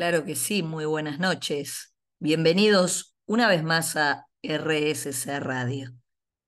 Claro que sí, muy buenas noches. Bienvenidos una vez más a RSC Radio,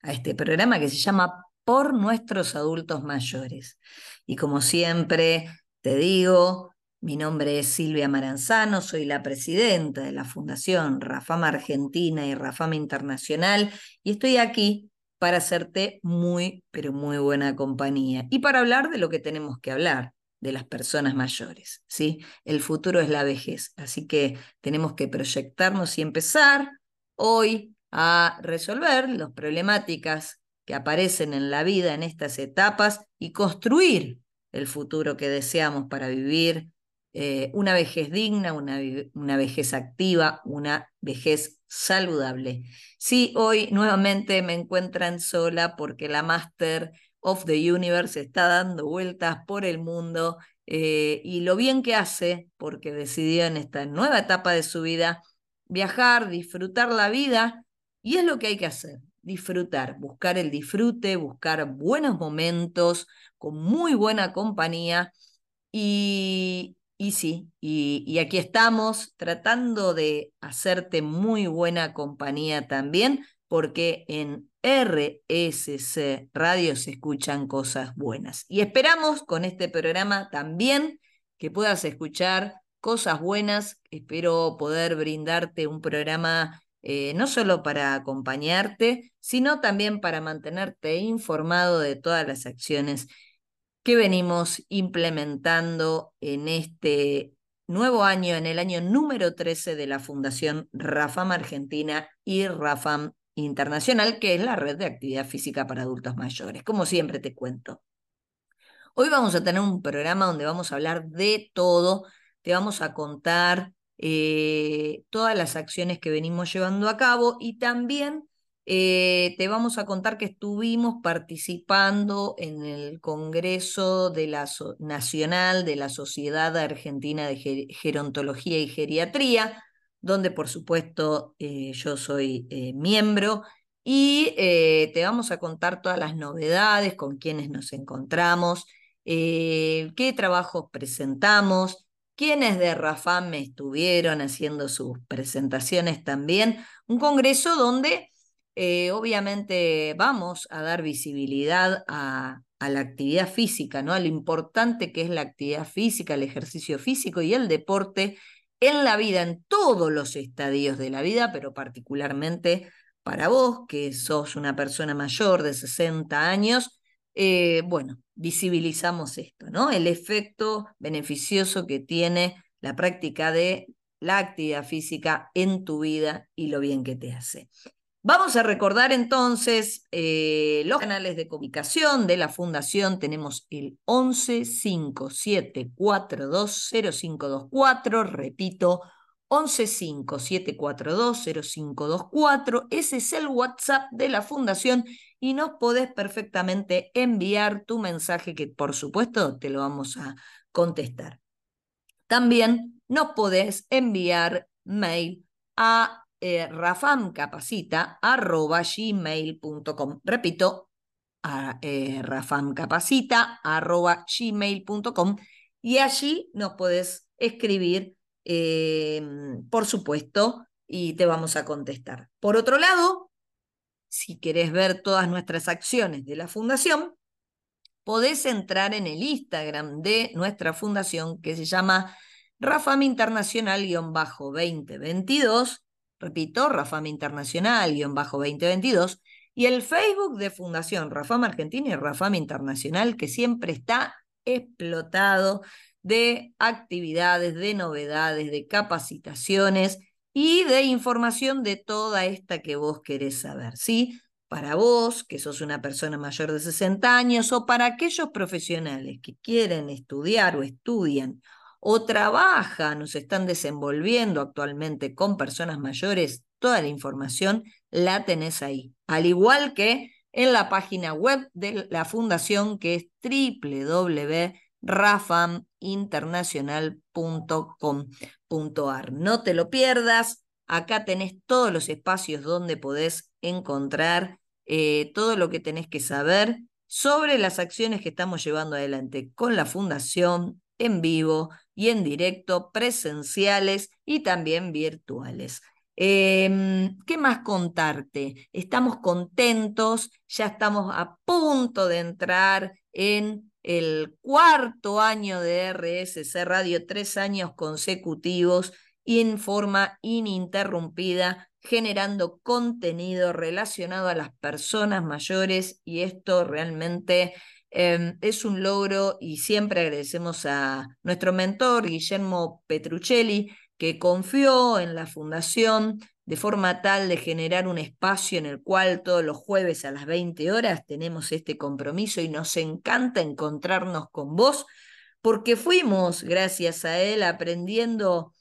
a este programa que se llama Por nuestros adultos mayores. Y como siempre te digo, mi nombre es Silvia Maranzano, soy la presidenta de la Fundación Rafama Argentina y Rafama Internacional y estoy aquí para hacerte muy, pero muy buena compañía y para hablar de lo que tenemos que hablar, de las personas mayores, ¿sí? El futuro es la vejez, así que tenemos que proyectarnos y empezar hoy a resolver las problemáticas que aparecen en la vida en estas etapas y construir el futuro que deseamos para vivir eh, una vejez digna, una, una vejez activa, una vejez saludable. Sí, hoy nuevamente me encuentran sola porque la Master of the Universe está dando vueltas por el mundo eh, y lo bien que hace porque decidió en esta nueva etapa de su vida viajar, disfrutar la vida y es lo que hay que hacer, disfrutar, buscar el disfrute, buscar buenos momentos con muy buena compañía y, y sí, y, y aquí estamos tratando de hacerte muy buena compañía también porque en RSC Radio se escuchan cosas buenas. Y esperamos con este programa también que puedas escuchar cosas buenas. Espero poder brindarte un programa eh, no solo para acompañarte, sino también para mantenerte informado de todas las acciones que venimos implementando en este nuevo año, en el año número 13 de la Fundación Rafam Argentina y Rafam internacional, que es la red de actividad física para adultos mayores. Como siempre te cuento. Hoy vamos a tener un programa donde vamos a hablar de todo, te vamos a contar eh, todas las acciones que venimos llevando a cabo y también eh, te vamos a contar que estuvimos participando en el Congreso de la Nacional de la Sociedad Argentina de Gerontología y Geriatría, donde por supuesto eh, yo soy eh, miembro y eh, te vamos a contar todas las novedades, con quienes nos encontramos, qué trabajos presentamos, quiénes de Rafam estuvieron haciendo sus presentaciones también. Un congreso donde obviamente vamos a dar visibilidad a, a la actividad física, ¿no? a lo importante que es la actividad física, el ejercicio físico y el deporte en la vida, en todos los estadios de la vida, pero particularmente para vos, que sos una persona mayor de 60 años, eh, bueno, visibilizamos esto, ¿no? El efecto beneficioso que tiene la práctica de la actividad física en tu vida y lo bien que te hace. Vamos a recordar entonces eh, los canales de comunicación de la Fundación. Tenemos el 11 0524 repito, 11 0524 Ese es el WhatsApp de la Fundación y nos podés perfectamente enviar tu mensaje que por supuesto te lo vamos a contestar. También nos podés enviar mail a eh, rafamcapacita.gmail.com. Repito, a, eh, rafamcapacita.gmail.com y allí nos puedes escribir, em, por supuesto, y te vamos a contestar. Por otro lado, si querés ver todas nuestras acciones de la fundación, podés entrar en el Instagram de nuestra fundación que se llama Rafam Internacional-2022 repito, Rafam Internacional, guion bajo 2022, y el Facebook de Fundación Rafam Argentina y Rafam Internacional, que siempre está explotado de actividades, de novedades, de capacitaciones y de información de toda esta que vos querés saber, ¿sí? Para vos, que sos una persona mayor de 60 años, o para aquellos profesionales que quieren estudiar o estudian o trabajan o se están desenvolviendo actualmente con personas mayores, toda la información la tenés ahí. Al igual que en la página web de la fundación que es www.rafaminternacional.com.ar. No te lo pierdas, acá tenés todos los espacios donde podés encontrar eh, todo lo que tenés que saber sobre las acciones que estamos llevando adelante con la fundación, en vivo y en directo, presenciales y también virtuales. Em, ¿Qué más contarte? Estamos contentos, ya estamos a punto de entrar en el cuarto año de RSC Radio, tres años consecutivos en forma ininterrumpida, generando contenido relacionado a las personas mayores y esto realmente em, es un logro y siempre agradecemos a nuestro mentor Guillermo Petruccelli que confió en la fundación de forma tal de generar un espacio en el cual todos los jueves a las 20 horas tenemos este compromiso y nos encanta encontrarnos con vos, porque fuimos, gracias a él, aprendiendo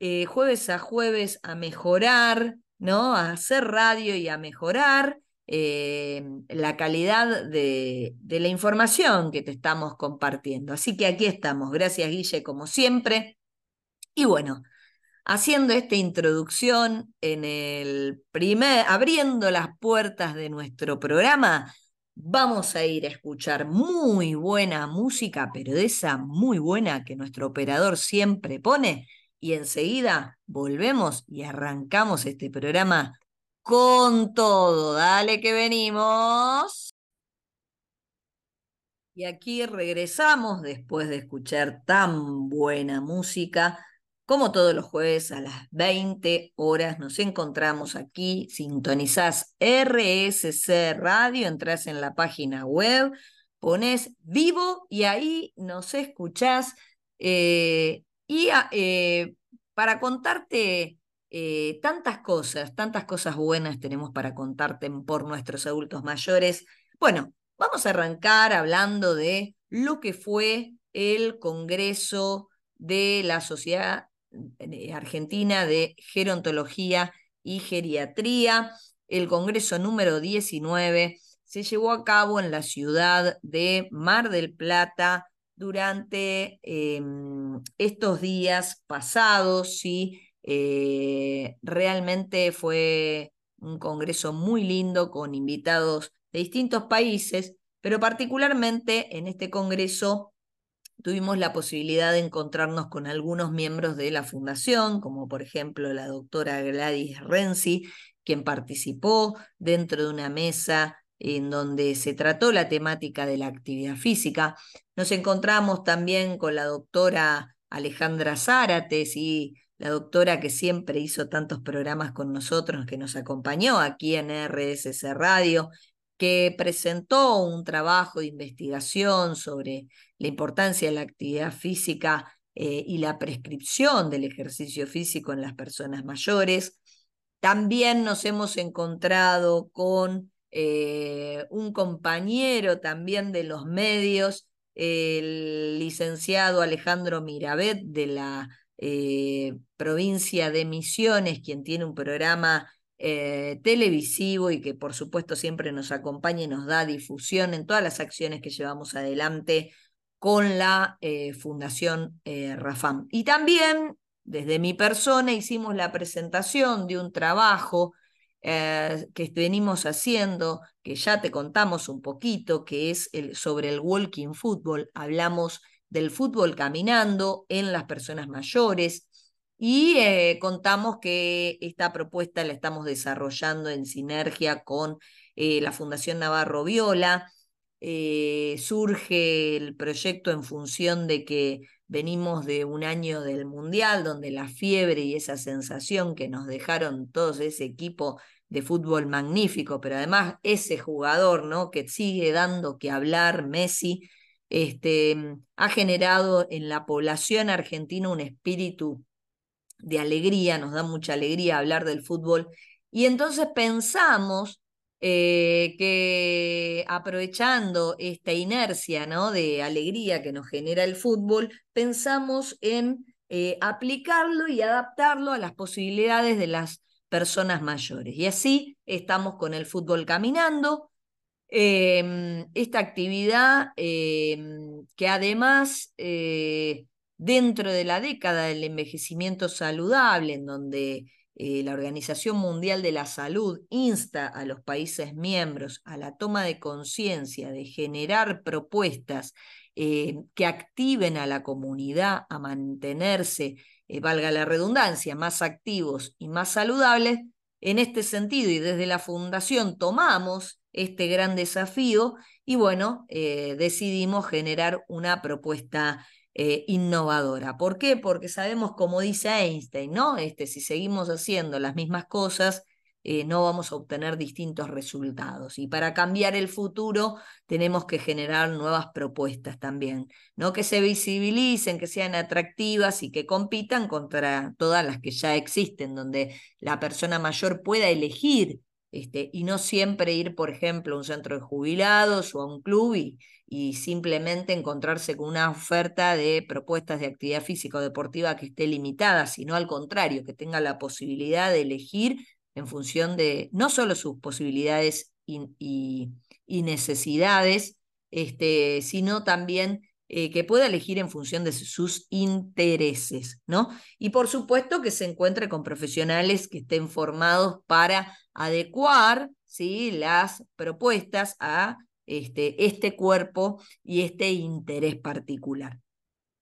eh, jueves a jueves a mejorar, ¿no? A hacer radio y a mejorar eh, la calidad de, de la información que te estamos compartiendo. Así que aquí estamos. Gracias, Guille, como siempre. Y bueno, haciendo esta introducción en el primer, abriendo las puertas de nuestro programa, vamos a ir a escuchar muy buena música, pero de esa muy buena que nuestro operador siempre pone, y enseguida volvemos y arrancamos este programa con todo. Dale que venimos. Y aquí regresamos después de escuchar tan buena música como todos los jueves a las 20 horas nos encontramos aquí, sintonizás RSC Radio, entras en la página web, pones vivo y ahí nos escuchás. Eh, y ah, eh, para contarte eh, tantas cosas, tantas cosas buenas tenemos para contarte por nuestros adultos mayores. Bueno, vamos a arrancar hablando de lo que fue el Congreso de la Sociedad Argentina de Gerontología y Geriatría. El Congreso número 19 se llevó a cabo en la ciudad de Mar del Plata durante em, estos días pasados y eh, realmente fue un congreso muy lindo con invitados de distintos países, pero particularmente en este congreso tuvimos la posibilidad de encontrarnos con algunos miembros de la fundación, como por ejemplo la doctora Gladys Renzi, quien participó dentro de una mesa en donde se trató la temática de la actividad física. Nos encontramos también con la doctora Alejandra Zárates y la doctora que siempre hizo tantos programas con nosotros, que nos acompañó aquí en RSC Radio, que presentó un trabajo de investigación sobre la importancia de la actividad física eh, y la prescripción del ejercicio físico en las personas mayores. También nos hemos encontrado con eh, un compañero también de los medios, el licenciado Alejandro Mirabet de la eh, provincia de Misiones, quien tiene un programa eh, televisivo y que por supuesto siempre nos acompaña y nos da difusión en todas las acciones que llevamos adelante con la eh, Fundación Rafam. Y también desde mi persona hicimos la presentación de un trabajo que venimos haciendo, que ya te contamos un poquito, que es sobre el walking football. Hablamos del fútbol caminando en las personas mayores, y eh, contamos que esta propuesta la estamos desarrollando en sinergia con eh, la Fundación Navarro Viola. Eh, surge el proyecto en función de que venimos de un año del Mundial, donde la fiebre y esa sensación que nos dejaron todos ese equipo de fútbol magnífico, pero además ese jugador ¿no? que sigue dando que hablar, Messi, este, ha generado en la población argentina un espíritu de alegría, nos da mucha alegría hablar del fútbol. Y entonces pensamos eh, que aprovechando esta inercia ¿no? de alegría que nos genera el fútbol, pensamos en eh, aplicarlo y adaptarlo a las posibilidades de las personas mayores. Y así estamos con el fútbol caminando. Em, esta actividad em, que además eh, dentro de la década del envejecimiento saludable, en donde eh, la Organización Mundial de la Salud insta a los países miembros a la toma de conciencia de generar propuestas eh, que activen a la comunidad a mantenerse, valga la redundancia, más activos y más saludables. En este sentido, y desde la Fundación tomamos este gran desafío y bueno, eh, decidimos generar una propuesta innovadora. ¿Por qué? Porque sabemos, como dice Einstein, ¿no? Este, si seguimos haciendo las mismas cosas, eh, no vamos a obtener distintos resultados. Y para cambiar el futuro tenemos que generar nuevas propuestas también, ¿no? que se visibilicen, que sean atractivas y que compitan contra todas las que ya existen, donde la persona mayor pueda elegir este, y no siempre ir, por ejemplo, a un centro de jubilados o a un club y, y simplemente encontrarse con una oferta de propuestas de actividad física o deportiva que esté limitada, sino al contrario, que tenga la posibilidad de elegir en función de no solo sus posibilidades y, necesidades, este, sino también eh, que pueda elegir en función de sus intereses, ¿no? Y por supuesto que se encuentre con profesionales que estén formados para adecuar ¿sí? las propuestas a este, este cuerpo y este interés particular.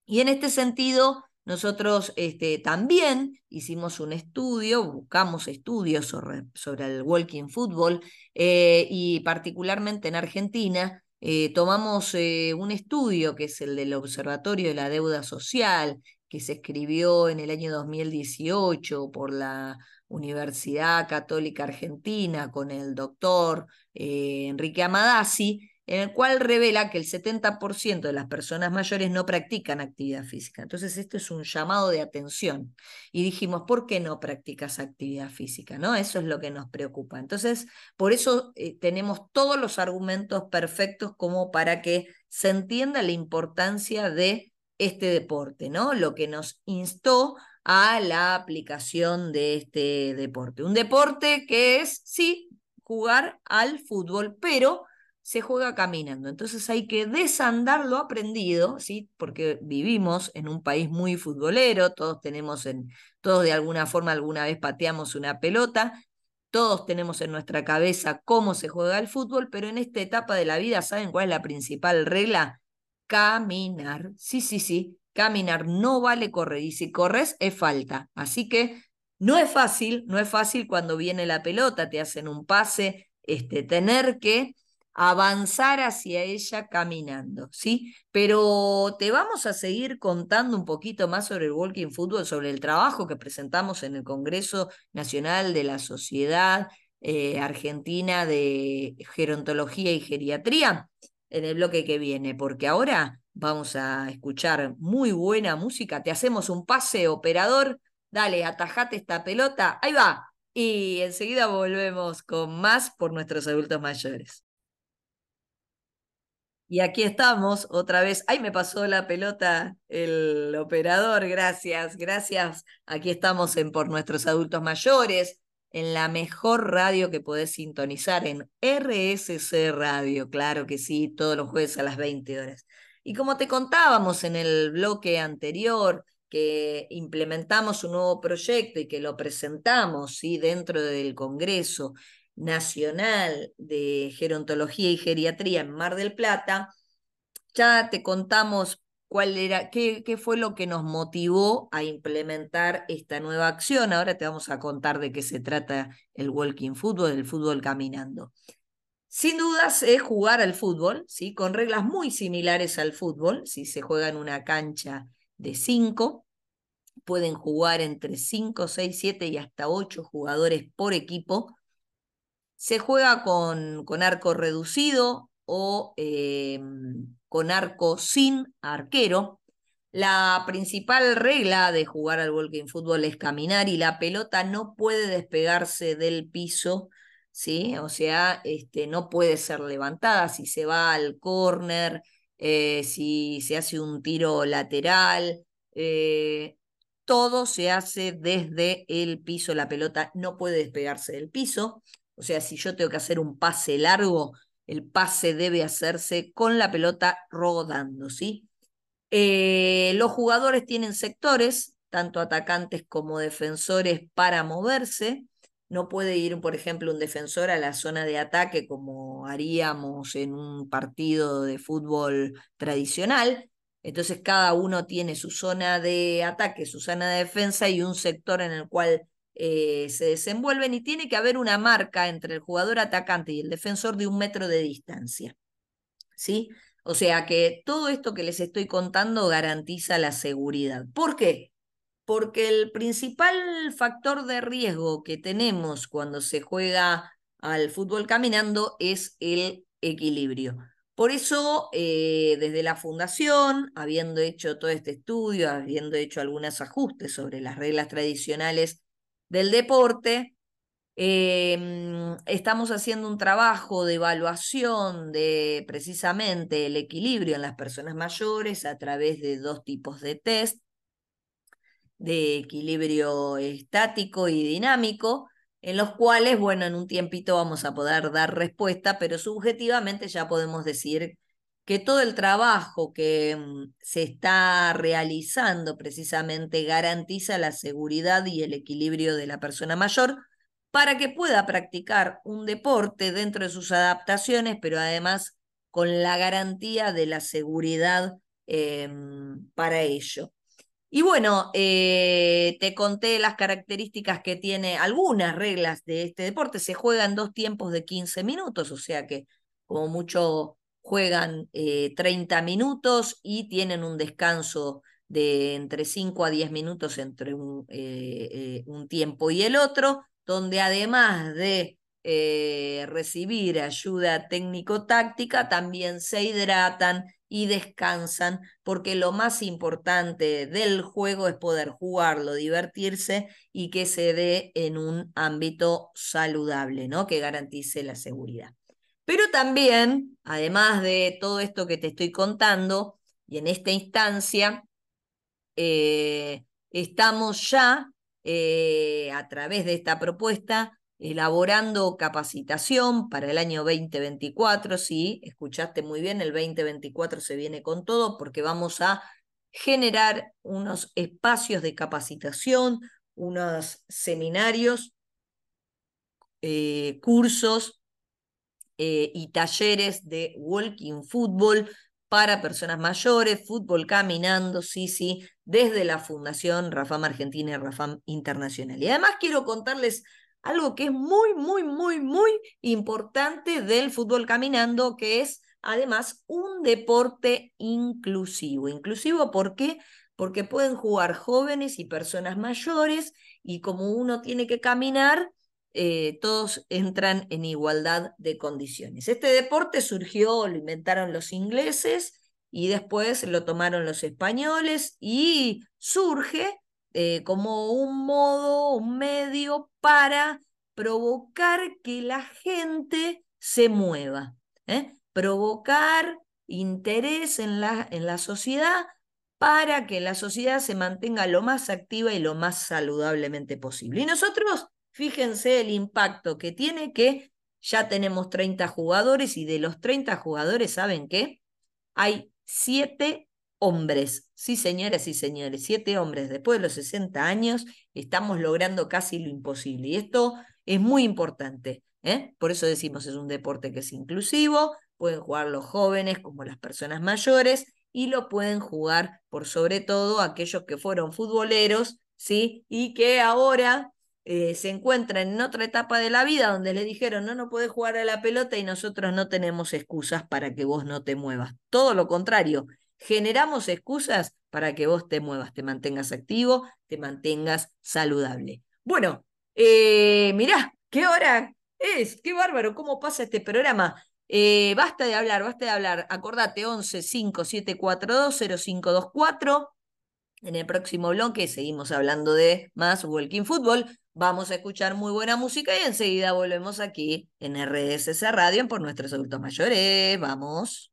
Y en este sentido, nosotros este, también hicimos un estudio, buscamos estudios sobre, sobre el walking football eh, y particularmente en Argentina eh, tomamos eh, un estudio que es el del Observatorio de la Deuda Social, que se escribió en el año 2018 por la Universidad Católica Argentina con el doctor Enrique Amadasi, en el cual revela que el 70% de las personas mayores no practican actividad física. Entonces, esto es un llamado de atención. Y dijimos, ¿por qué no practicas actividad física? ¿No? Eso es lo que nos preocupa. Entonces, por eso eh, tenemos todos los argumentos perfectos como para que se entienda la importancia de este deporte, ¿no? Lo que nos instó a la aplicación de este deporte. Un deporte que es, sí, jugar al fútbol, pero se juega caminando. Entonces hay que desandar lo aprendido, ¿sí? porque vivimos en un país muy futbolero, todos tenemos en, todos de alguna forma alguna vez pateamos una pelota, todos tenemos en nuestra cabeza cómo se juega el fútbol, pero en esta etapa de la vida, ¿saben cuál es la principal regla? Caminar. Sí, sí, sí, caminar no vale correr y si corres es falta. Así que no es fácil, no es fácil cuando viene la pelota, te hacen un pase, este, tener que avanzar hacia ella caminando, ¿sí? Pero te vamos a seguir contando un poquito más sobre el walking football, sobre el trabajo que presentamos en el Congreso Nacional de la Sociedad eh, Argentina de Gerontología y Geriatría en el bloque que viene, porque ahora vamos a escuchar muy buena música. Te hacemos un pase, operador. Dale, atajate esta pelota. Ahí va. Y enseguida volvemos con más por nuestros adultos mayores. Y aquí estamos otra vez. Ay, me pasó la pelota el operador. Gracias, gracias. Aquí estamos en Por Nuestros Adultos Mayores, en la mejor radio que podés sintonizar, en RSC Radio. Claro que sí, todos los jueves a las 20 horas. Y como te contábamos en el bloque anterior, que implementamos un nuevo proyecto y que lo presentamos ¿sí? dentro del Congreso Nacional de Gerontología y Geriatría en Mar del Plata, ya te contamos cuál era, qué, fue lo que nos motivó a implementar esta nueva acción. Ahora te vamos a contar de qué se trata el walking football, el fútbol caminando. Sin dudas es jugar al fútbol, ¿sí? con reglas muy similares al fútbol. Si se juega en una cancha de cinco, pueden jugar entre cinco, seis, siete y hasta ocho jugadores por equipo. Se juega con, con arco reducido o em, con arco sin arquero. La principal regla de jugar al walking fútbol es caminar y la pelota no puede despegarse del piso, ¿sí? O sea, este, no puede ser levantada si se va al córner, eh, si se hace un tiro lateral, eh, todo se hace desde el piso, la pelota no puede despegarse del piso. O sea, si yo tengo que hacer un pase largo, el pase debe hacerse con la pelota rodando, ¿sí? Eh, los jugadores tienen sectores, tanto atacantes como defensores, para moverse, no puede ir, por ejemplo, un defensor a la zona de ataque como haríamos en un partido de fútbol tradicional. Entonces cada uno tiene su zona de ataque, su zona de defensa y un sector en el cual eh, se desenvuelven y tiene que haber una marca entre el jugador atacante y el defensor de un metro de distancia. ¿Sí? O sea que todo esto que les estoy contando garantiza la seguridad. ¿Por qué? porque el principal factor de riesgo que tenemos cuando se juega al fútbol caminando es el equilibrio. Por eso, eh, desde la fundación, habiendo hecho todo este estudio, habiendo hecho algunos ajustes sobre las reglas tradicionales del deporte, em, estamos haciendo un trabajo de evaluación de precisamente el equilibrio en las personas mayores a través de dos tipos de test de equilibrio estático y dinámico, en los cuales, bueno, en un tiempito vamos a poder dar respuesta, pero subjetivamente ya podemos decir que todo el trabajo que mm, se está realizando precisamente garantiza la seguridad y el equilibrio de la persona mayor para que pueda practicar un deporte dentro de sus adaptaciones, pero además con la garantía de la seguridad em, para ello. Y bueno, eh, te conté las características que tiene algunas reglas de este deporte. Se juega en dos tiempos de 15 minutos, o sea que como mucho juegan 30 eh, minutos y tienen un descanso de entre 5 a 10 minutos entre un, eh, un tiempo y el otro, donde además de recibir ayuda técnico-táctica, también se hidratan y descansan, porque lo más importante del juego es poder jugarlo, divertirse y que se dé en un ámbito saludable, ¿no? Que garantice la seguridad. Pero también, además de todo esto que te estoy contando, y en esta instancia, eh, estamos ya eh, a través de esta propuesta elaborando capacitación para el año 2024. Sí, escuchaste muy bien, el 2024 se viene con todo porque vamos a generar unos espacios de capacitación, unos seminarios, eh, cursos eh, y talleres de walking fútbol para personas mayores, fútbol caminando, sí, sí, desde la Fundación Rafam Argentina y Rafam Internacional. Y además quiero contarles algo que es muy, muy, muy, muy importante del fútbol caminando, que es además un deporte inclusivo. Inclusivo, ¿por qué? Porque pueden jugar jóvenes y personas mayores y como uno tiene que caminar, eh, todos entran en igualdad de condiciones. Este deporte surgió, lo inventaron los ingleses y después lo tomaron los españoles y surge eh, como un modo, un medio para provocar que la gente se mueva, ¿eh? provocar interés en la, en la sociedad para que la sociedad se mantenga lo más activa y lo más saludablemente posible. Y nosotros, fíjense el impacto que tiene que ya tenemos 30 jugadores y de los 30 jugadores, ¿saben qué? Hay 7 hombres. Sí, señoras y señores, siete hombres después de los 60 años estamos logrando casi lo imposible. Y esto es muy importante. ¿eh? Por eso decimos es un deporte que es inclusivo, pueden jugar los jóvenes como las personas mayores y lo pueden jugar por sobre todo aquellos que fueron futboleros, ¿sí? Y que ahora eh, se encuentran en otra etapa de la vida donde le dijeron no, no puedes jugar a la pelota y nosotros no tenemos excusas para que vos no te muevas. Todo lo contrario, generamos excusas para que vos te muevas, te mantengas activo, te mantengas saludable. Bueno, eh, mirá, ¿qué hora es? Qué bárbaro, cómo pasa este programa. Eh, basta de hablar, basta de hablar. Acordate, 11 5 7 4 2 0 5 2 4. En el próximo bloque seguimos hablando de más Walking Football. Vamos a escuchar muy buena música y enseguida volvemos aquí en RSS Radio por nuestros adultos mayores. Vamos.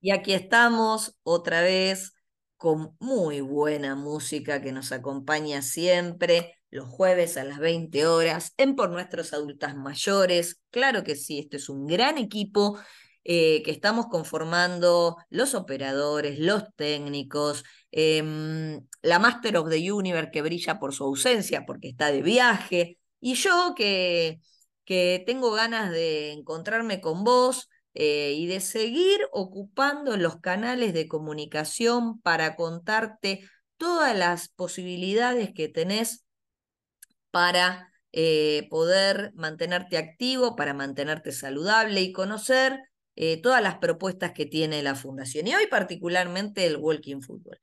Y aquí estamos otra vez con muy buena música que nos acompaña siempre los jueves a las 20 horas en Por Nuestros Adultas Mayores. Claro que sí, este es un gran equipo eh, que estamos conformando los operadores, los técnicos, em, la Master of the Universe que brilla por su ausencia porque está de viaje, y yo que, que tengo ganas de encontrarme con vos eh, y de seguir ocupando los canales de comunicación para contarte todas las posibilidades que tenés para eh, poder mantenerte activo, para mantenerte saludable y conocer eh, todas las propuestas que tiene la Fundación. Y hoy particularmente el Walking Football.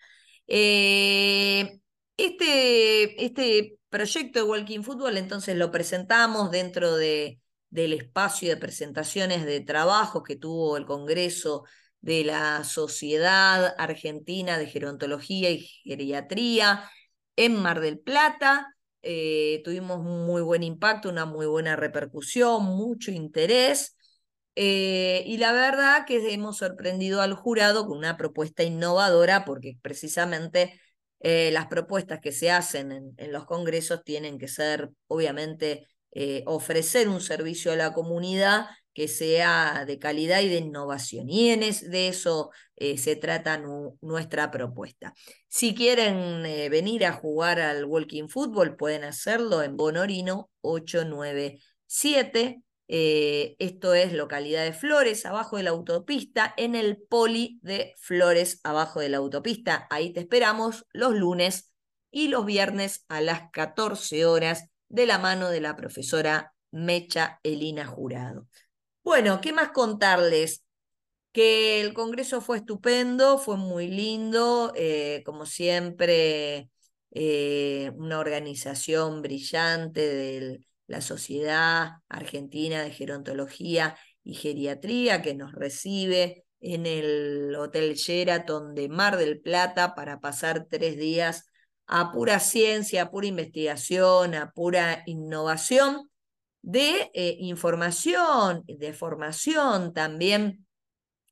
Eh, este, este proyecto de Walking Football entonces lo presentamos dentro de, del espacio de presentaciones de trabajo que tuvo el Congreso de la Sociedad Argentina de Gerontología y Geriatría en Mar del Plata. Eh, tuvimos muy buen impacto, una muy buena repercusión, mucho interés. Eh, y la verdad que hemos sorprendido al jurado con una propuesta innovadora porque precisamente eh, las propuestas que se hacen en, los congresos tienen que ser, obviamente, eh, ofrecer un servicio a la comunidad que sea de calidad y de innovación. Y en de eso se trata nuestra propuesta. Si quieren venir a jugar al Walking Football, pueden hacerlo en Bonorino 897 eh, esto es localidad de Flores, abajo de la autopista, en el poli de Flores, abajo de la autopista. Ahí te esperamos los lunes y los viernes a las 14 horas de la mano de la profesora Mecha Elina Jurado. Bueno, ¿qué más contarles? Que el Congreso fue estupendo, fue muy lindo, eh, como siempre, eh, una organización brillante del la Sociedad Argentina de Gerontología y Geriatría, que nos recibe en el Hotel Sheraton de Mar del Plata para pasar tres días a pura ciencia, a pura investigación, a pura innovación de eh, información, de formación también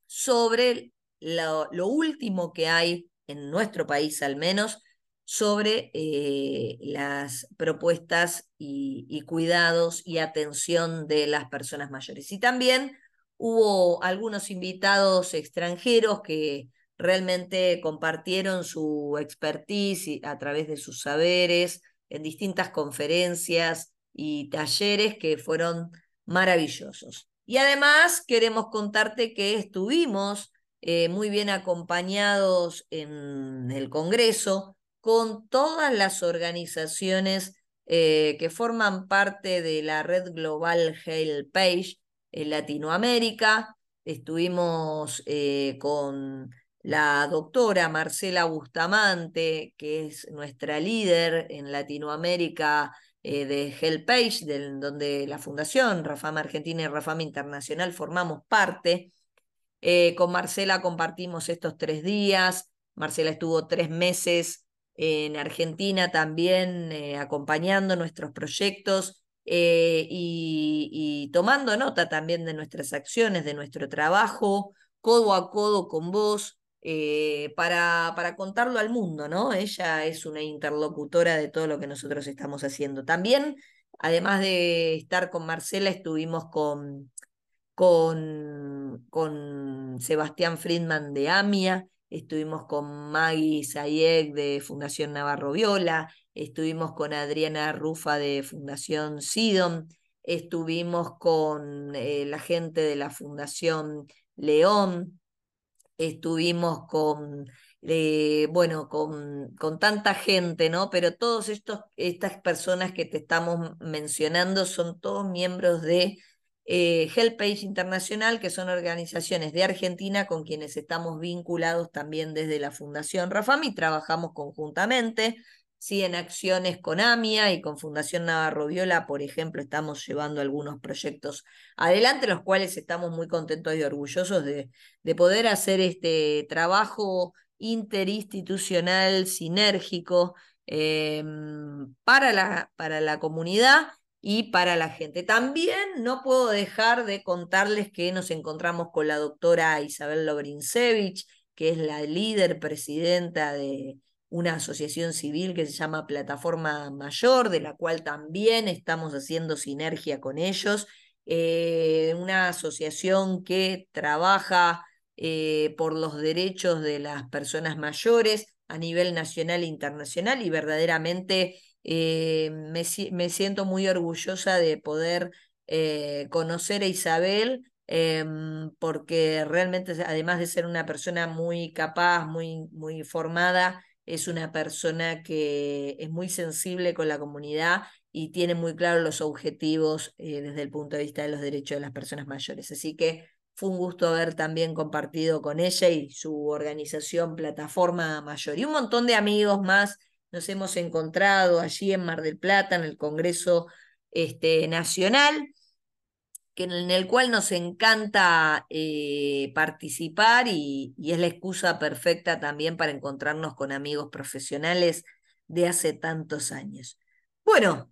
sobre lo último que hay en nuestro país al menos sobre eh, las propuestas y, cuidados y atención de las personas mayores. Y también hubo algunos invitados extranjeros que realmente compartieron su expertise a través de sus saberes en distintas conferencias y talleres que fueron maravillosos. Y además queremos contarte que estuvimos eh, muy bien acompañados en el Congreso con todas las organizaciones eh, que forman parte de la red global Help Page en Latinoamérica. Estuvimos eh, con la doctora Marcela Bustamante, que es nuestra líder en Latinoamérica eh, de de Page, donde la Fundación Rafam Argentina y Rafam Internacional formamos parte. con Marcela compartimos estos tres días. Marcela estuvo tres meses en Argentina también eh, acompañando nuestros proyectos eh, y, tomando nota también de nuestras acciones, de nuestro trabajo, codo a codo con vos, eh, para, para contarlo al mundo, ¿no? Ella es una interlocutora de todo lo que nosotros estamos haciendo. También, además de estar con Marcela, estuvimos con, con, con Sebastián Friedman de AMIA, estuvimos con Maggie Sayek de Fundación Navarro Viola, estuvimos con Adriana Rufa de Fundación Sidon, estuvimos con eh, la gente de la Fundación León, estuvimos con, eh, bueno, con, con, tanta gente, ¿no? Pero todas estas personas que te estamos mencionando son todos miembros de eh, Helpage Internacional, que son organizaciones de Argentina con quienes estamos vinculados también desde la Fundación Rafam y trabajamos conjuntamente. Sí, en acciones con AMIA y con Fundación Navarro Viola, por ejemplo, estamos llevando algunos proyectos adelante, los cuales estamos muy contentos y orgullosos de, de poder hacer este trabajo interinstitucional, sinérgico, em, para, la, para la comunidad y para la gente. También no puedo dejar de contarles que nos encontramos con la doctora Isabel Lobrinsevich, que es la líder presidenta de una asociación civil que se llama Plataforma Mayor, de la cual también estamos haciendo sinergia con ellos eh, una asociación que trabaja eh, por los derechos de las personas mayores a nivel nacional e internacional y verdaderamente eh, me, siento muy orgullosa de poder conocer a Isabel em, porque realmente además de ser una persona muy capaz, muy, muy formada, es una persona que es muy sensible con la comunidad y tiene muy claro los objetivos eh, desde el punto de vista de los derechos de las personas mayores. Así que fue un gusto haber también compartido con ella y su organización Plataforma Mayor. Y un montón de amigos más nos hemos encontrado allí en Mar del Plata, en el Congreso este, Nacional en el cual nos encanta eh, participar y, es la excusa perfecta también para encontrarnos con amigos profesionales de hace tantos años. Bueno,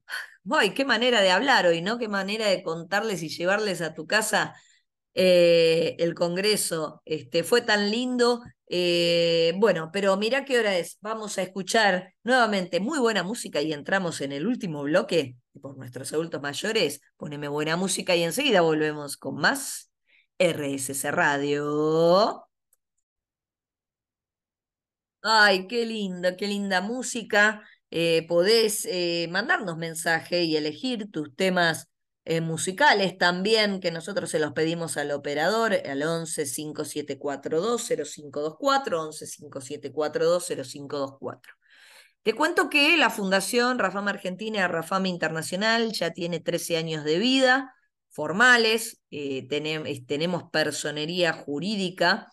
¡ay, qué manera de hablar hoy, ¿no? Qué manera de contarles y llevarles a tu casa eh, el Congreso. Este, fue tan lindo. Eh, bueno, pero mira qué hora es. Vamos a escuchar nuevamente muy buena música y entramos en el último bloque por nuestros adultos mayores. Poneme buena música y enseguida volvemos con más RSC Radio. Ay, qué linda, qué linda música. Eh, podés eh, mandarnos mensaje y elegir tus temas eh, musicales también, que nosotros se los pedimos al operador, al 11 5742 0524, 11 5742 0524. Te cuento que la Fundación Rafam Argentina, Rafam Internacional, ya tiene 13 años de vida formales, eh, tenemos personería jurídica,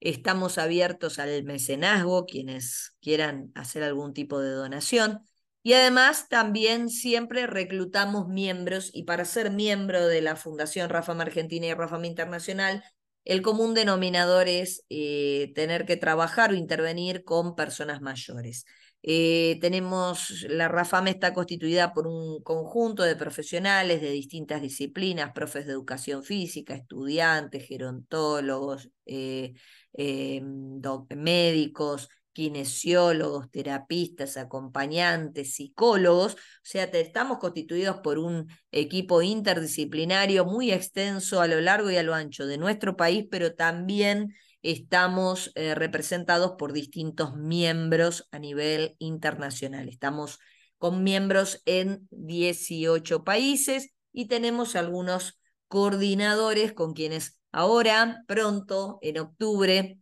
estamos abiertos al mecenazgo, quienes quieran hacer algún tipo de donación. Y además también siempre reclutamos miembros y para ser miembro de la Fundación Rafam Argentina y Rafam Internacional, el común denominador es eh, tener que trabajar o intervenir con personas mayores. Eh, tenemos, la RAFAM está constituida por un conjunto de profesionales de distintas disciplinas, profes de educación física, estudiantes, gerontólogos, eh, em, médicos, kinesiólogos, terapistas, acompañantes, psicólogos, o sea, estamos constituidos por un equipo interdisciplinario muy extenso a lo largo y a lo ancho de nuestro país, pero también estamos eh, representados por distintos miembros a nivel internacional. Estamos con miembros en 18 países y tenemos algunos coordinadores con quienes ahora, pronto, en octubre,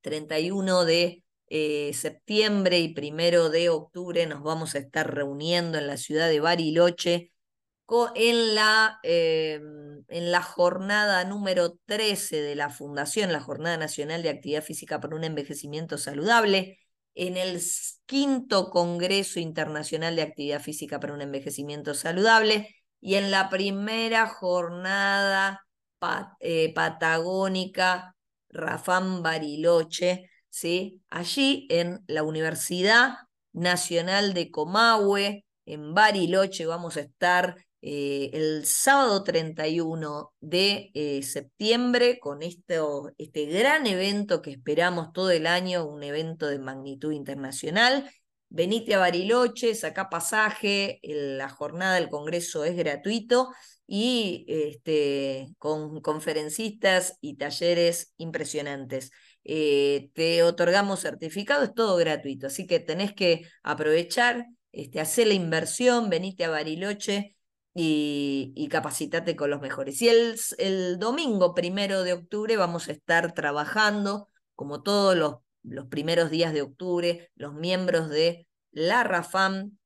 31 de eh, septiembre y primero de octubre, nos vamos a estar reuniendo en la ciudad de Bariloche en la, em, en la jornada número 13 de la Fundación, la Jornada Nacional de Actividad Física para un Envejecimiento Saludable, en el quinto Congreso Internacional de Actividad Física para un Envejecimiento Saludable y en la primera jornada eh, patagónica Rafán Bariloche, ¿sí? allí en la Universidad Nacional de Comahue, en Bariloche, vamos a estar eh, el sábado 31 de eh, septiembre con este gran evento que esperamos todo el año, un evento de magnitud internacional. Venite a Bariloche, saca pasaje, la jornada del Congreso es gratuito y este, con conferencistas y talleres impresionantes. Eh, te otorgamos certificado, es todo gratuito, así que tenés que aprovechar, este, hacer la inversión, venite a Bariloche y, y capacitate con los mejores. Y el, el, domingo primero de octubre vamos a estar trabajando, como todos los, los primeros días de octubre, los miembros de la RAFAM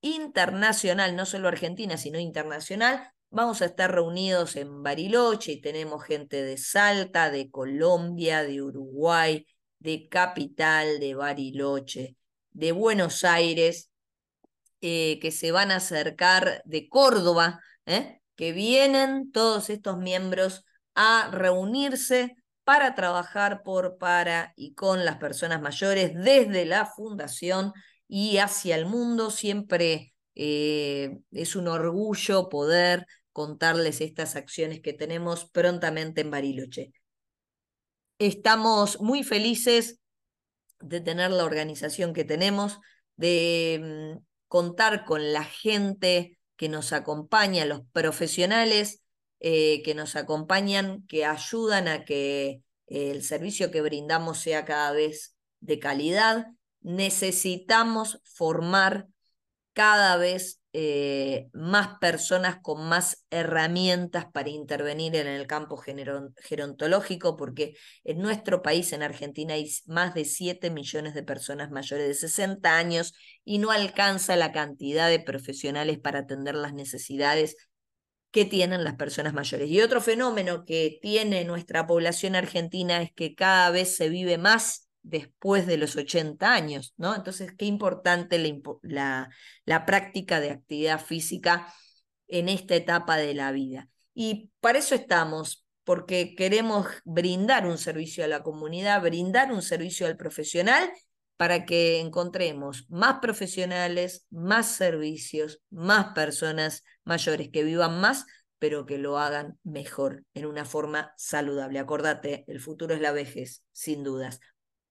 internacional, no solo argentina, sino internacional. Vamos a estar reunidos en Bariloche y tenemos gente de Salta, de Colombia, de Uruguay, de Capital, de Bariloche, de Buenos Aires, eh, que se van a acercar de Córdoba, ¿eh? que vienen todos estos miembros a reunirse para trabajar por, para y con las personas mayores desde la fundación y hacia el mundo. Siempre eh, es un orgullo poder contarles estas acciones que tenemos prontamente en Bariloche. Estamos muy felices de tener la organización que tenemos, de mm, contar con la gente que nos acompaña, los profesionales eh, que nos acompañan, que ayudan a que el servicio que brindamos sea cada vez de calidad. Necesitamos formar cada vez eh, más personas con más herramientas para intervenir en el campo gerontológico, porque en nuestro país, en Argentina, hay más de 7 millones de personas mayores de 60 años y no alcanza la cantidad de profesionales para atender las necesidades que tienen las personas mayores. Y otro fenómeno que tiene nuestra población argentina es que cada vez se vive más después de los 80 años, ¿no? Entonces, qué importante la, la, práctica de actividad física en esta etapa de la vida. Y para eso estamos, porque queremos brindar un servicio a la comunidad, brindar un servicio al profesional para que encontremos más profesionales, más servicios, más personas mayores que vivan más, pero que lo hagan mejor, en una forma saludable. Acordate, el futuro es la vejez, sin dudas.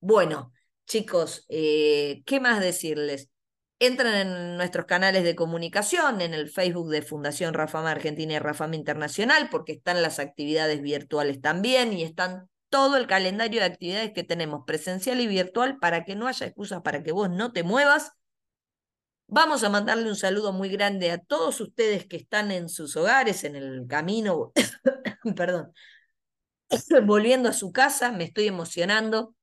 Bueno, chicos, eh, ¿qué más decirles? Entran en nuestros canales de comunicación, en el Facebook de Fundación Rafama Argentina y Rafama Internacional, porque están las actividades virtuales también y están todo el calendario de actividades que tenemos presencial y virtual para que no haya excusas para que vos no te muevas. Vamos a mandarle un saludo muy grande a todos ustedes que están en sus hogares, en el camino, perdón, volviendo a su casa, me estoy emocionando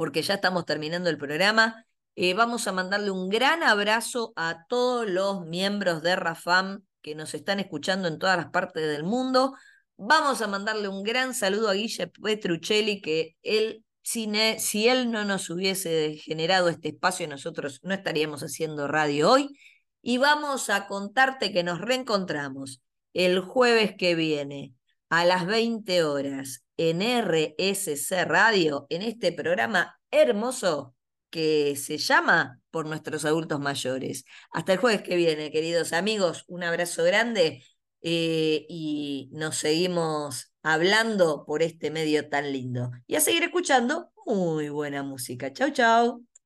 porque ya estamos terminando el programa. Eh, vamos a mandarle un gran abrazo a todos los miembros de Rafam que nos están escuchando en todas las partes del mundo. Vamos a mandarle un gran saludo a Guille Petruccelli, que él, si él no nos hubiese generado este espacio, nosotros no estaríamos haciendo radio hoy. Y vamos a contarte que nos reencontramos el jueves que viene a las 20 horas en RSC Radio, en este programa hermoso que se llama Por nuestros adultos mayores. Hasta el jueves que viene, queridos amigos, un abrazo grande eh, y nos seguimos hablando por este medio tan lindo. Y a seguir escuchando muy buena música. Chau, chau.